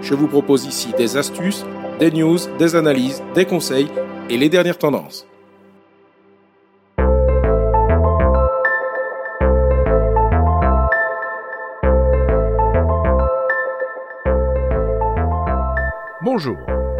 Je vous propose ici des astuces, des news, des analyses, des conseils et les dernières tendances. Bonjour.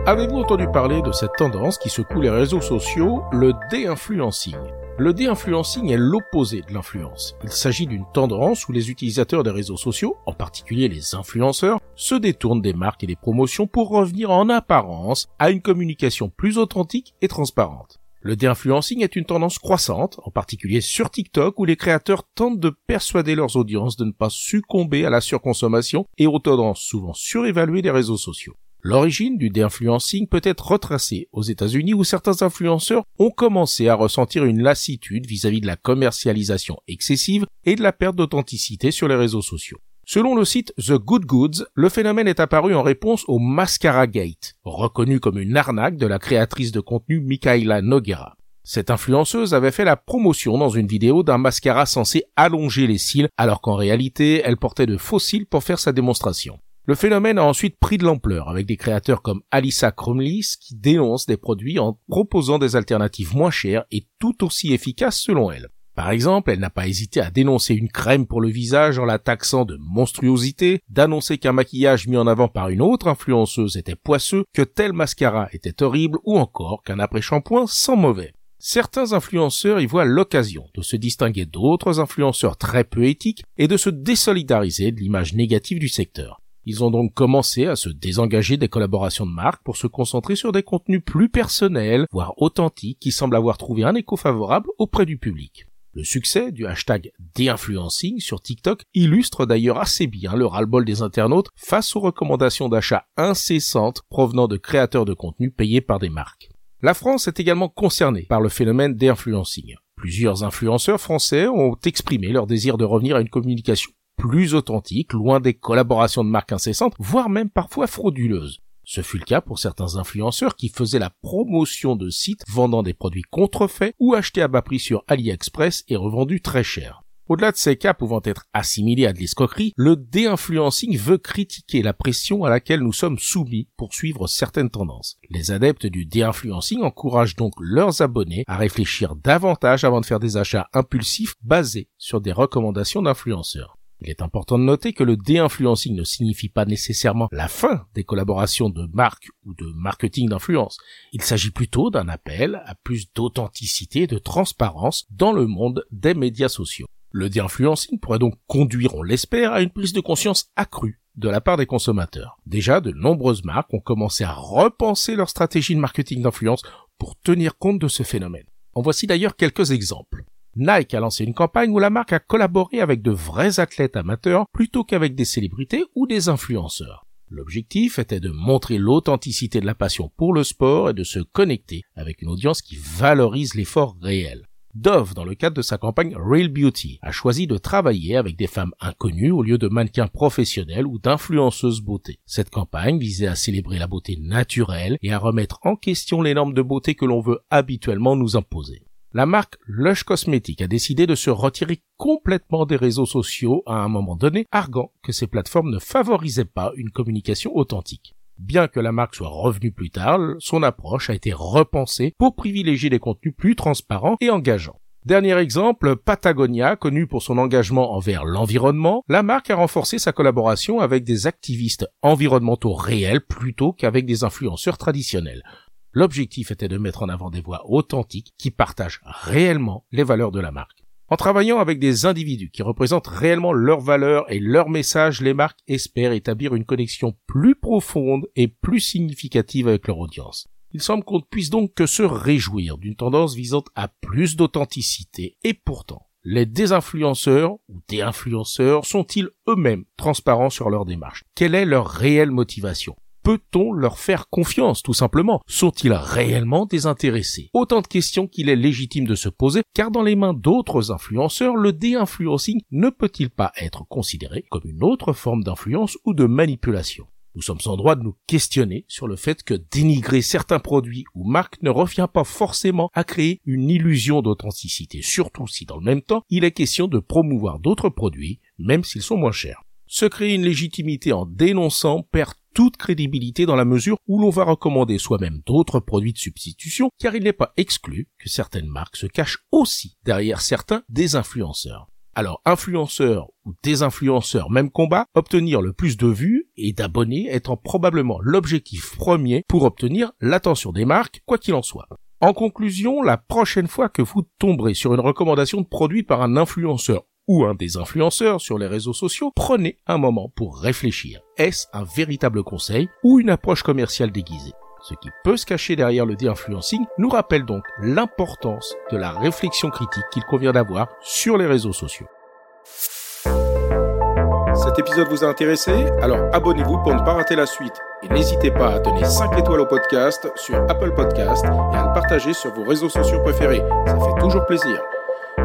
Avez-vous entendu parler de cette tendance qui secoue les réseaux sociaux, le dé-influencing? Le dé-influencing est l'opposé de l'influence. Il s'agit d'une tendance où les utilisateurs des réseaux sociaux, en particulier les influenceurs, se détournent des marques et des promotions pour revenir en apparence à une communication plus authentique et transparente. Le dé-influencing est une tendance croissante, en particulier sur TikTok, où les créateurs tentent de persuader leurs audiences de ne pas succomber à la surconsommation et aux tendances souvent surévaluées des réseaux sociaux. L'origine du déinfluencing peut être retracée aux États-Unis où certains influenceurs ont commencé à ressentir une lassitude vis-à-vis de la commercialisation excessive et de la perte d'authenticité sur les réseaux sociaux. Selon le site The Good Goods, le phénomène est apparu en réponse au Mascara Gate, reconnu comme une arnaque de la créatrice de contenu Mikaela Noguera. Cette influenceuse avait fait la promotion dans une vidéo d'un mascara censé allonger les cils alors qu'en réalité elle portait de faux cils pour faire sa démonstration. Le phénomène a ensuite pris de l'ampleur avec des créateurs comme Alissa Krumlis qui dénoncent des produits en proposant des alternatives moins chères et tout aussi efficaces selon elle. Par exemple, elle n'a pas hésité à dénoncer une crème pour le visage en la taxant de monstruosité, d'annoncer qu'un maquillage mis en avant par une autre influenceuse était poisseux, que tel mascara était horrible ou encore qu'un après-shampoing sent mauvais. Certains influenceurs y voient l'occasion de se distinguer d'autres influenceurs très peu éthiques et de se désolidariser de l'image négative du secteur. Ils ont donc commencé à se désengager des collaborations de marque pour se concentrer sur des contenus plus personnels, voire authentiques, qui semblent avoir trouvé un écho favorable auprès du public. Le succès du hashtag déinfluencing sur TikTok illustre d'ailleurs assez bien le ras-le-bol des internautes face aux recommandations d'achat incessantes provenant de créateurs de contenu payés par des marques. La France est également concernée par le phénomène déinfluencing. Plusieurs influenceurs français ont exprimé leur désir de revenir à une communication plus authentique, loin des collaborations de marques incessantes, voire même parfois frauduleuses. Ce fut le cas pour certains influenceurs qui faisaient la promotion de sites vendant des produits contrefaits ou achetés à bas prix sur AliExpress et revendus très cher. Au-delà de ces cas pouvant être assimilés à de l'escroquerie, le déinfluencing veut critiquer la pression à laquelle nous sommes soumis pour suivre certaines tendances. Les adeptes du déinfluencing encouragent donc leurs abonnés à réfléchir davantage avant de faire des achats impulsifs basés sur des recommandations d'influenceurs. Il est important de noter que le déinfluencing ne signifie pas nécessairement la fin des collaborations de marque ou de marketing d'influence. Il s'agit plutôt d'un appel à plus d'authenticité et de transparence dans le monde des médias sociaux. Le déinfluencing pourrait donc conduire, on l'espère, à une prise de conscience accrue de la part des consommateurs. Déjà, de nombreuses marques ont commencé à repenser leur stratégie de marketing d'influence pour tenir compte de ce phénomène. En voici d'ailleurs quelques exemples. Nike a lancé une campagne où la marque a collaboré avec de vrais athlètes amateurs plutôt qu'avec des célébrités ou des influenceurs. L'objectif était de montrer l'authenticité de la passion pour le sport et de se connecter avec une audience qui valorise l'effort réel. Dove, dans le cadre de sa campagne Real Beauty, a choisi de travailler avec des femmes inconnues au lieu de mannequins professionnels ou d'influenceuses beauté. Cette campagne visait à célébrer la beauté naturelle et à remettre en question les normes de beauté que l'on veut habituellement nous imposer la marque Lush Cosmetics a décidé de se retirer complètement des réseaux sociaux à un moment donné, arguant que ces plateformes ne favorisaient pas une communication authentique. Bien que la marque soit revenue plus tard, son approche a été repensée pour privilégier des contenus plus transparents et engageants. Dernier exemple, Patagonia, connue pour son engagement envers l'environnement, la marque a renforcé sa collaboration avec des activistes environnementaux réels plutôt qu'avec des influenceurs traditionnels. L'objectif était de mettre en avant des voix authentiques qui partagent réellement les valeurs de la marque. En travaillant avec des individus qui représentent réellement leurs valeurs et leurs messages, les marques espèrent établir une connexion plus profonde et plus significative avec leur audience. Il semble qu'on ne puisse donc que se réjouir d'une tendance visant à plus d'authenticité et pourtant, les désinfluenceurs ou déinfluenceurs sont-ils eux-mêmes transparents sur leur démarche? Quelle est leur réelle motivation? Peut-on leur faire confiance, tout simplement? Sont-ils réellement désintéressés? Autant de questions qu'il est légitime de se poser, car dans les mains d'autres influenceurs, le dé-influencing ne peut-il pas être considéré comme une autre forme d'influence ou de manipulation? Nous sommes en droit de nous questionner sur le fait que dénigrer certains produits ou marques ne revient pas forcément à créer une illusion d'authenticité, surtout si dans le même temps il est question de promouvoir d'autres produits, même s'ils sont moins chers. Se créer une légitimité en dénonçant perd toute crédibilité dans la mesure où l'on va recommander soi-même d'autres produits de substitution, car il n'est pas exclu que certaines marques se cachent aussi derrière certains des influenceurs. Alors, influenceurs ou désinfluenceurs, même combat, obtenir le plus de vues et d'abonnés étant probablement l'objectif premier pour obtenir l'attention des marques, quoi qu'il en soit. En conclusion, la prochaine fois que vous tomberez sur une recommandation de produit par un influenceur ou un des influenceurs sur les réseaux sociaux, prenez un moment pour réfléchir. Est-ce un véritable conseil ou une approche commerciale déguisée? Ce qui peut se cacher derrière le dé-influencing nous rappelle donc l'importance de la réflexion critique qu'il convient d'avoir sur les réseaux sociaux. Cet épisode vous a intéressé? Alors abonnez-vous pour ne pas rater la suite. Et n'hésitez pas à donner 5 étoiles au podcast sur Apple Podcast et à le partager sur vos réseaux sociaux préférés. Ça fait toujours plaisir.